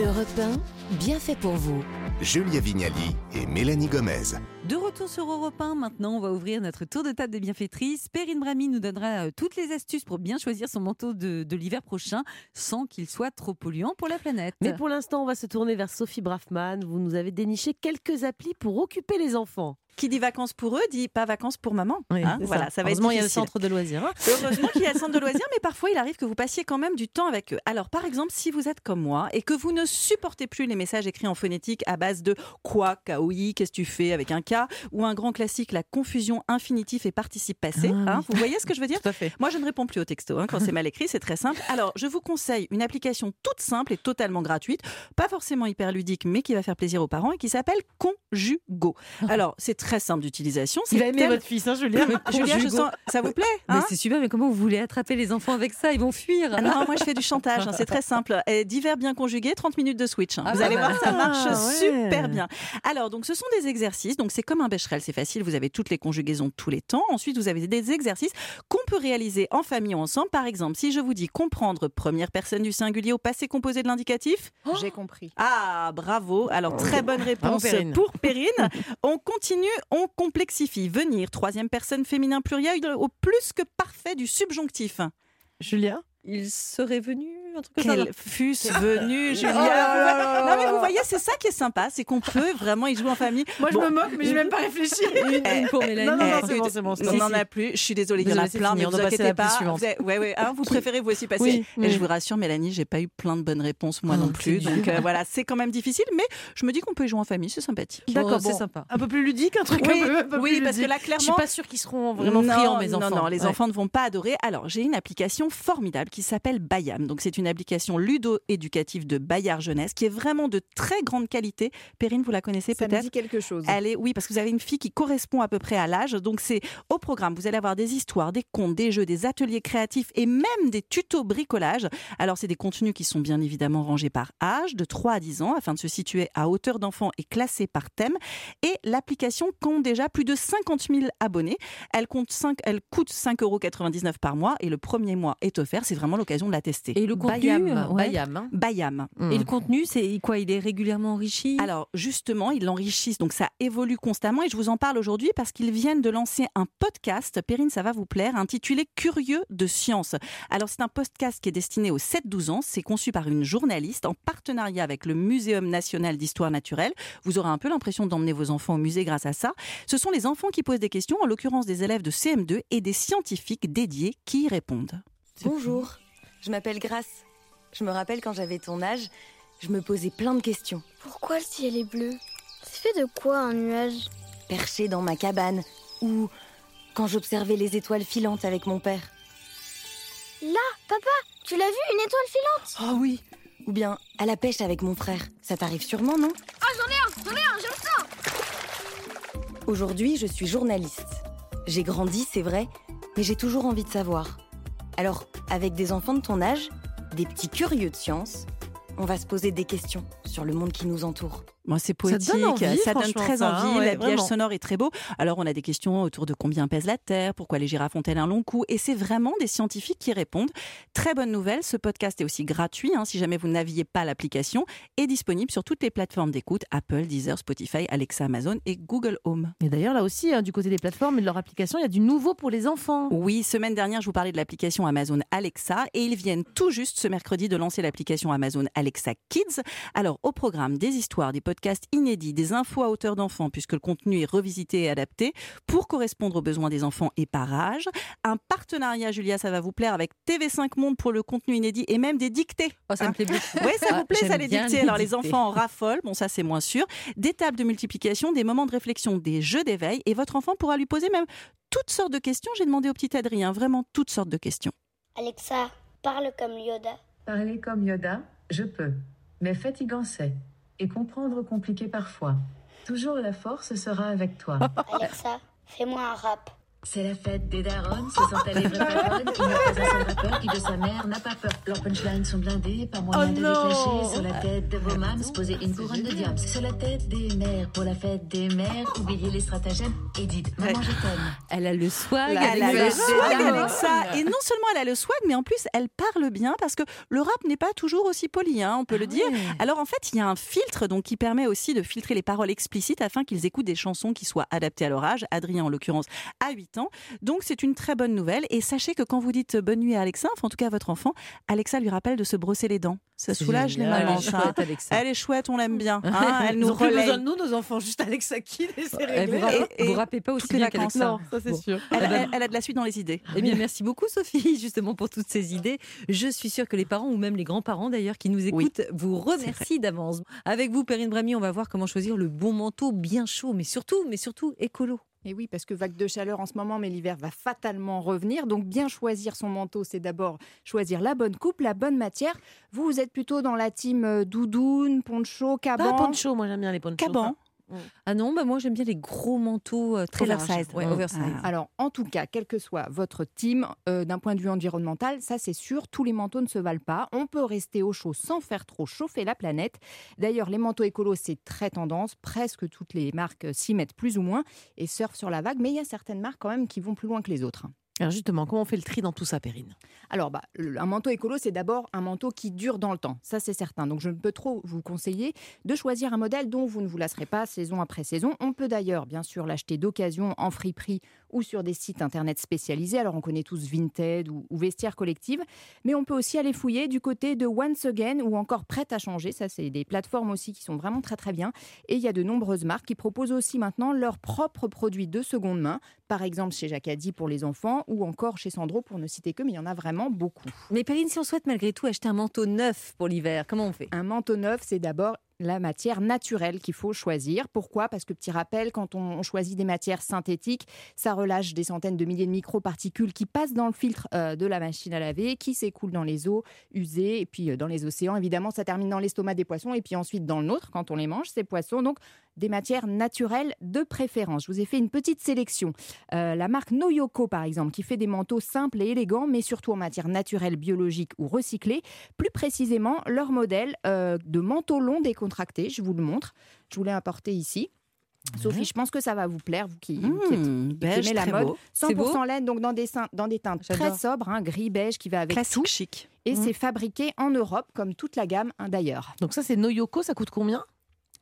Europe 1, bien fait pour vous. Julia Vignali et Mélanie Gomez. De retour sur Europe 1, maintenant on va ouvrir notre tour de table des bienfaitrices. Perrine Brami nous donnera euh, toutes les astuces pour bien choisir son manteau de, de l'hiver prochain sans qu'il soit trop polluant pour la planète. Mais pour l'instant, on va se tourner vers Sophie Braffman. Vous nous avez déniché quelques applis pour occuper les enfants. Qui dit vacances pour eux dit pas vacances pour maman. hein. Voilà, ça va être Heureusement, il y a le centre de loisirs. hein. Heureusement qu'il y a le centre de loisirs, mais parfois il arrive que vous passiez quand même du temps avec eux. Alors, par exemple, si vous êtes comme moi et que vous ne supportez plus les messages écrits en phonétique à base de quoi, kaoui, qu'est-ce que tu fais avec un K, ou un grand classique, la confusion infinitif et participe passé. Ah hein, oui. vous voyez ce que je veux dire Tout à fait. Moi, je ne réponds plus aux textos hein, quand c'est mal écrit, c'est très simple. Alors, je vous conseille une application toute simple et totalement gratuite, pas forcément hyper ludique, mais qui va faire plaisir aux parents et qui s'appelle Conjugo. Alors, c'est très simple d'utilisation. Il va aimer tel- votre fils, hein, Julien. Julia, je sens- ça vous plaît Mais hein c'est super, mais comment vous voulez attraper les enfants avec ça? Ils vont fuir. Ah non, moi je fais du chantage, hein, c'est très simple. Et divers bien conjugués, 30 minutes de switch. hein. Ah vous bah allez voir, ça marche Ah ouais. super bien. Alors, donc ce sont des exercices, donc c'est comme un Becherel, c'est facile, vous avez toutes les conjugaisons de tous les temps. Ensuite, vous avez des exercices qu'on peut réaliser en famille ou ensemble. Par exemple, si je vous dis comprendre première personne du singulier au passé composé de l'indicatif. J'ai compris. Ah, bravo. Alors, très bonne réponse Perrine. pour Perrine. On continue, on complexifie. Venir, troisième personne féminin pluriel au plus que parfait du subjonctif. Julien Il serait venu un truc comme ça. Fût venu, Julia. Oh non, mais vous voyez, c'est ça qui est sympa, c'est qu'on peut vraiment y jouer en famille. Moi, je Bon. me moque, mais j'ai même pas réfléchi. Une, une pour Mélanie. Non, non, non, Eh, c'est bon, c'est bon. On n'en a plus, je suis désolée, il y en a plein, mais on vous inquiétez pas. suivante. Vous avez- ouais, ouais, hein, vous préférez vous aussi passer. Oui, Et oui. je vous rassure, Mélanie, j'ai pas eu plein de bonnes réponses, moi non Ah, plus. Donc euh, voilà, c'est quand même difficile, mais je me dis qu'on peut y jouer en famille, c'est sympathique. D'accord, c'est sympa. Un peu plus ludique, un truc Oui, un peu, oui, plus parce que là, Je clairement. suis pas sûre qu'ils seront vraiment non, friands, mes enfants. Non, non, les enfants ne vont pas adorer. Alors, j'ai une application formidable qui s'appelle Bayam. Donc, c'est une application ludo-éducative de Bayard Jeunesse qui est vraiment de très grande qualité. Perrine, vous la connaissez Ça me peut-être dit quelque chose. elle est, oui, parce que vous avez une fille qui correspond à peu près à l'âge. Donc, c'est au programme. Vous allez avoir des histoires, des contes, des jeux, des ateliers créatifs et même des tutos bricolage. Alors, c'est des contenus qui sont bien évidemment rangés par âge, de 3 à 10 ans, afin de se situer à hauteur d'enfant et classés par thème. Et l'application compte déjà plus de 50 000 abonnés. Elle, compte 5, elle coûte 5,99 euros par mois et le premier mois est offert. C'est vraiment l'occasion de la tester. Et le contenu Bayam, ouais. Bayam, hein. Bayam. Mm. Et le contenu, c'est quoi Il est régulièrement enrichi? Alors justement, ils l'enrichissent, donc ça évolue constamment et je vous en parle aujourd'hui parce qu'ils viennent de lancer un podcast, Perrine, ça va vous plaire, intitulé Curieux de science. Alors c'est un podcast qui est destiné aux 7-12 ans, c'est conçu par une journaliste en partenariat avec le Muséum national d'histoire naturelle. Vous aurez un peu l'impression d'emmener vos enfants au musée grâce à ça. Ce sont les enfants qui posent des questions, en l'occurrence des élèves de CM2 et des scientifiques dédiés qui y répondent. Bonjour, je m'appelle Grace. Je me rappelle quand j'avais ton âge, je me posais plein de questions. Pourquoi le ciel est bleu? C'est fait de quoi un nuage? Perchée dans ma cabane, ou quand j'observais les étoiles filantes avec mon père. Là, papa, tu l'as vu, une étoile filante? Oh oui Ou bien à la pêche avec mon frère. Ça t'arrive sûrement, non? Ah, j'en ai un, j'en ai un, le sens Aujourd'hui, je suis journaliste. J'ai grandi, c'est vrai, mais j'ai toujours envie de savoir. Alors, avec des enfants de ton âge, des petits curieux de science, on va se poser des questions sur le monde qui nous entoure. Bon, c'est Ça poétique, donne envie, ça donne très ça, envie, hein, ouais, l'habillage sonore est très beau. Alors on a des questions autour de combien pèse la Terre, pourquoi les girafes ont-elles un long cou, et c'est vraiment des scientifiques qui répondent. Très bonne nouvelle, ce podcast est aussi gratuit, hein, si jamais vous n'aviez pas l'application, est disponible sur toutes les plateformes d'écoute, Apple, Deezer, Spotify, Alexa, Amazon et Google Home. Et d'ailleurs, là aussi, hein, du côté des plateformes et de leur application, il y a du nouveau pour les enfants. Oui, semaine dernière, je vous parlais de l'application Amazon Alexa et ils viennent tout juste ce mercredi de lancer l'application Amazon Alexa Kids. Alors, au programme, des histoires, des podcasts inédits, des infos à hauteur d'enfants, puisque le contenu est revisité et adapté pour correspondre aux besoins des enfants et par âge. Un partenariat, Julia, ça va vous plaire, avec TV5 Monde pour le contenu inédit et même des dictées. Oh, ça me plaît beaucoup. Oui, ça Ah, vous plaît, ça, les bien dictées. les Alors, les enfants en raffolent, bon, ça, c'est moins sûr. Des tables de multiplication, des moments de réflexion, des jeux d'éveil. Et votre enfant pourra lui poser même toutes sortes de questions. J'ai demandé au petit Adrien, vraiment toutes sortes de questions. Alexa, parle comme Yoda. Parler comme Yoda, je peux, mais fatigant c'est, et comprendre compliqué parfois. Toujours la force sera avec toi. Alexa, fais-moi un rap. C'est la fête des darons, ce sont les vraies. Il n'a pas un seul rappeur qui de sa mère n'a pas peur. Leurs punchlines sont blindées, pas moyen Oh de les non clasher. Sur la tête de vos mams, poser une couronne de diams. Sur la tête des mères, pour la fête des mères, oubliez les stratagèmes et dites Maman, je t'aime. Elle a le swag. Elle avec a le swag. avec ça. Et non seulement elle a le swag, mais en plus elle parle bien parce que le rap n'est pas toujours aussi poli, hein, on peut le dire. ouais. Alors en fait, il y a un filtre donc qui permet aussi de filtrer les paroles explicites afin qu'ils écoutent des chansons qui soient adaptées à leur âge. Adrien, en l'occurrence, a 8 ans. Donc c'est une très bonne nouvelle. Et sachez que quand vous dites bonne nuit à Alexa, enfin en tout cas à votre enfant, Alexa lui rappelle de se brosser les dents. Ça soulage les mamans. Elle est hein. chouette avec ça. Elle est chouette, on l'aime bien. hein. Elle Ils nous ont plus relaye. besoin de nous, nos enfants, juste Alexa et c'est Eh, réglé. vous, rappez, Et- vous et rappez pas aussi les bien vacances. Non, ça c'est Bon. sûr. Elle, elle- elle a de la suite dans les idées. Eh bien, merci beaucoup, Sophie, justement, pour toutes ces idées. Je suis sûre que les parents, ou même les grands-parents d'ailleurs, qui nous écoutent, vous remercient d'avance. Avec vous, Perrine Brami, on va voir comment choisir le bon manteau bien chaud, mais surtout, mais surtout écolo. Et oui, parce que vague de chaleur en ce moment, mais l'hiver va fatalement revenir. Donc bien choisir son manteau, c'est d'abord choisir la bonne coupe, la bonne matière. Vous, vous êtes plutôt dans la team euh, doudoune, poncho, Pas caban. poncho, moi j'aime bien les ponchos. Caban. Ah non, bah moi j'aime bien les gros manteaux euh, très Oversized. larges. Ouais, Mm. oversized. Ah. Alors, en tout cas, quel que soit votre team, euh, d'un point de vue environnemental, ça c'est sûr, tous les manteaux ne se valent pas. On peut rester au chaud sans faire trop chauffer la planète. D'ailleurs, les manteaux écolos, c'est très tendance. Presque toutes les marques s'y mettent plus ou moins et surfent sur la vague. Mais il y a certaines marques quand même qui vont plus loin que les autres. Alors justement, comment on fait le tri dans tout ça, Perrine? Alors, bah, un manteau écolo, c'est d'abord un manteau qui dure dans le temps. Ça, c'est certain. Donc, je ne peux trop vous conseiller de choisir un modèle dont vous ne vous lasserez pas saison après saison. On peut d'ailleurs, bien sûr, l'acheter d'occasion en friperie ou sur des sites internet spécialisés. Alors, on connaît tous Vinted ou, ou Vestiaire Collective. Mais on peut aussi aller fouiller du côté de Once Again ou encore Prêt à changer. Ça, c'est des plateformes aussi qui sont vraiment très, très bien. Et il y a de nombreuses marques qui proposent aussi maintenant leurs propres produits de seconde main. Par exemple, chez Jacadi pour les enfants ou encore chez Sandro pour ne citer que, mais il y en a vraiment beaucoup. Mais Perrine, si on souhaite malgré tout acheter un manteau neuf pour l'hiver, comment on fait? Un manteau neuf, c'est d'abord la matière naturelle qu'il faut choisir. Pourquoi? Parce que petit rappel, quand on, choisit des matières synthétiques, ça relâche des centaines de milliers de microparticules qui passent dans le filtre euh, de la machine à laver, qui s'écoulent dans les eaux usées et puis euh, dans les océans. Évidemment, ça termine dans l'estomac des poissons et puis ensuite dans le nôtre quand on les mange, ces poissons. Donc, des matières naturelles de préférence. Je vous ai fait une petite sélection. Euh, la marque Noyoko, par exemple, qui fait des manteaux simples et élégants, mais surtout en matière naturelle, biologique ou recyclée. Plus précisément, leur modèle euh, de manteau long décontracté, je vous le montre. Je vous l'ai apporté ici. Sophie, je pense que ça va vous plaire, vous qui, êtes- qui beige, aimez la mode. beau. C'est beau 100% laine, donc dans des, sein- dans des teintes très sobres, hein, gris, beige, qui va avec Classique tout. chic. Et Mmh. c'est fabriqué en Europe, comme toute la gamme hein, d'ailleurs. Donc ça c'est Noyoko, ça coûte combien?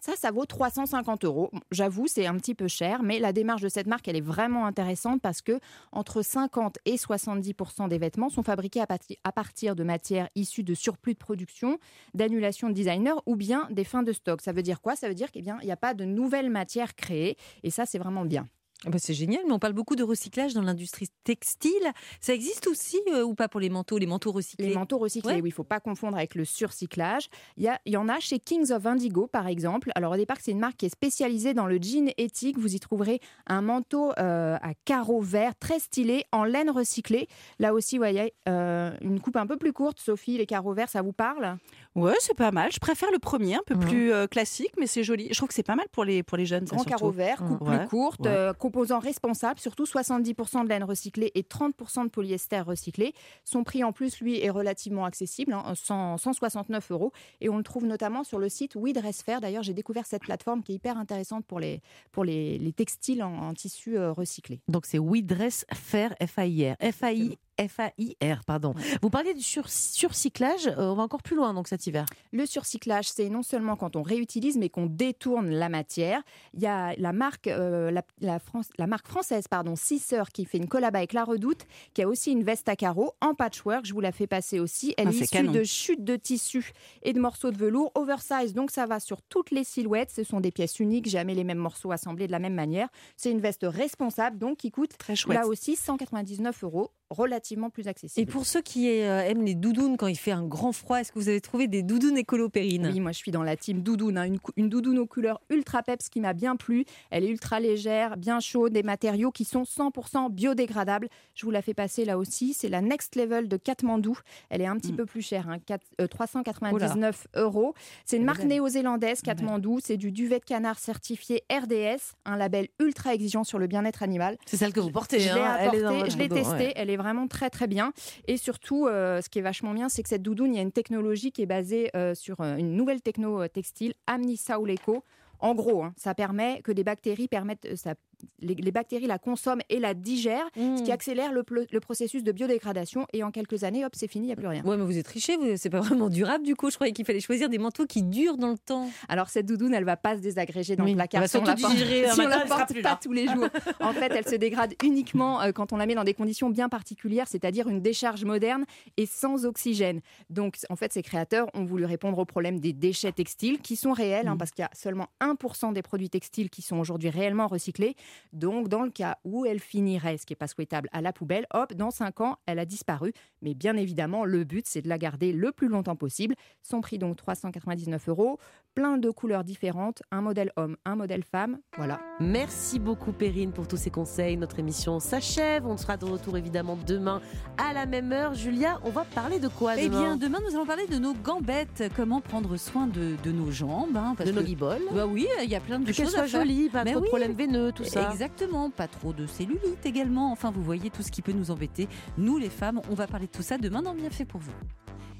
Ça, ça vaut 350 euros. J'avoue, c'est un petit peu cher, mais la démarche de cette marque, elle est vraiment intéressante parce que entre 50 et 70% des vêtements sont fabriqués à, partir de matières issues de surplus de production, d'annulation de designers ou bien des fins de stock. Ça veut dire quoi? Ça veut dire qu'il n'y a pas de nouvelles matières créées, et ça, c'est vraiment bien. Ah bah, C'est génial, mais on parle beaucoup de recyclage dans l'industrie textile. Ça existe aussi euh, ou pas pour les manteaux, les manteaux recyclés? Les manteaux recyclés, Ouais. oui, il faut pas confondre avec le surcyclage. Il y, a- il y en a chez Kings of Indigo, par exemple. Alors au départ, c'est une marque qui est spécialisée dans le jean éthique. Vous y trouverez un manteau euh, à carreaux verts, très stylé, en laine recyclée. Là aussi, vous voyez, euh, une coupe un peu plus courte. Sophie, les carreaux verts, ça vous parle? Ouais, c'est pas mal. Je préfère le premier, un peu plus euh, classique, mais c'est joli. Je trouve que c'est pas mal pour les, pour les jeunes. ça, Grand surtout. carreau vert, coupe Ouais, plus courte, ouais. euh, composants responsables, surtout 70% de laine recyclée et 30% de polyester recyclé. Son prix en plus, lui, est relativement accessible, hein, 100 169 euros. Et on le trouve notamment sur le site We Dress Fair. D'ailleurs, j'ai découvert cette plateforme qui est hyper intéressante pour les, pour les, les textiles en, en tissu euh, recyclé. Donc c'est We Dress Fair F-A-I-R. F-A-I F-A-I-R, pardon. Vous parliez du sur- surcyclage, euh, on va encore plus loin donc cet hiver. Le surcyclage, c'est non seulement quand on réutilise, mais qu'on détourne la matière. Il y a la marque, euh, la, la France- la marque française, pardon, Six Sœurs, qui fait une collab avec La Redoute, qui a aussi une veste à carreaux en patchwork. Je vous la fais passer aussi. Elle Ah, est issue canon. de chutes de tissu et de morceaux de velours oversize, donc ça va sur toutes les silhouettes. Ce sont des pièces uniques, jamais les mêmes morceaux assemblés de la même manière. C'est une veste responsable, donc qui coûte Très là aussi 199 euros. Relativement plus accessible. Et pour ceux qui euh, aiment les doudounes quand il fait un grand froid, est-ce que vous avez trouvé des doudounes écolo Perrine Oui, moi je suis dans la team doudoune. hein. Une, une doudoune aux couleurs ultra peps qui m'a bien plu. Elle est ultra légère, bien chaude, des matériaux qui sont 100% biodégradables. Je vous la fais passer là aussi. C'est la Next Level de Katmandou. Elle est un petit peu plus chère, hein, quatre- euh, 399 euros. C'est une marque néo-zélandaise, Katmandou. C'est du duvet de canard certifié RDS, un label ultra exigeant sur le bien-être animal. C'est celle que vous portez. Je l'ai hein. Apportée, je l'ai testée, ouais. elle est vraiment très très bien. Et surtout, euh, ce qui est vachement bien, c'est que cette doudoune, il y a une technologie qui est basée euh, sur euh, une nouvelle techno textile, Amnisa Oleco. En gros, hein, ça permet que des bactéries permettent, ça- les, les bactéries la consomment et la digèrent, ce qui accélère le, processus de biodégradation. Et en quelques années, hop, c'est fini, il n'y a plus rien. Ouais, mais vous êtes triché, c'est pas vraiment durable du coup. Je croyais qu'il fallait choisir des manteaux qui durent dans le temps. Alors cette doudoune, elle va pas se désagréger dans Oui, le placard. elle va si on la porte, si on la pas tous les jours. En fait, elle se dégrade uniquement euh, quand on la met dans des conditions bien particulières, c'est-à-dire une décharge moderne et sans oxygène. Donc, en fait, ces créateurs ont voulu répondre au problème des déchets textiles qui sont réels, hein, parce qu'il y a seulement 1% des produits textiles qui sont aujourd'hui réellement recyclés. Donc, dans le cas où elle finirait, ce qui n'est pas souhaitable, à la poubelle, hop, dans 5 ans, elle a disparu. Mais bien évidemment, le but, c'est de la garder le plus longtemps possible. Son prix, donc 399 euros. Plein de couleurs différentes, un modèle homme, un modèle femme. Voilà. Merci beaucoup Perrine pour tous ces conseils. Notre émission s'achève. On sera de retour évidemment demain à la même heure. Julia, on va parler de quoi Eh demain bien, demain, nous allons parler de nos gambettes, comment prendre soin de, de nos jambes. hein, parce De nos que- guiboles. Bah oui, il y a plein de choses à faire. jolies, pas Mais trop de oui. problèmes veineux, tout ça. Exactement, pas trop de cellulite également. Enfin, vous voyez tout ce qui peut nous embêter. Nous, les femmes, on va parler de tout ça demain dans Bien fait pour vous.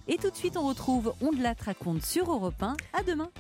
Et tout de suite, on retrouve On de la raconte sur Europe 1. À demain.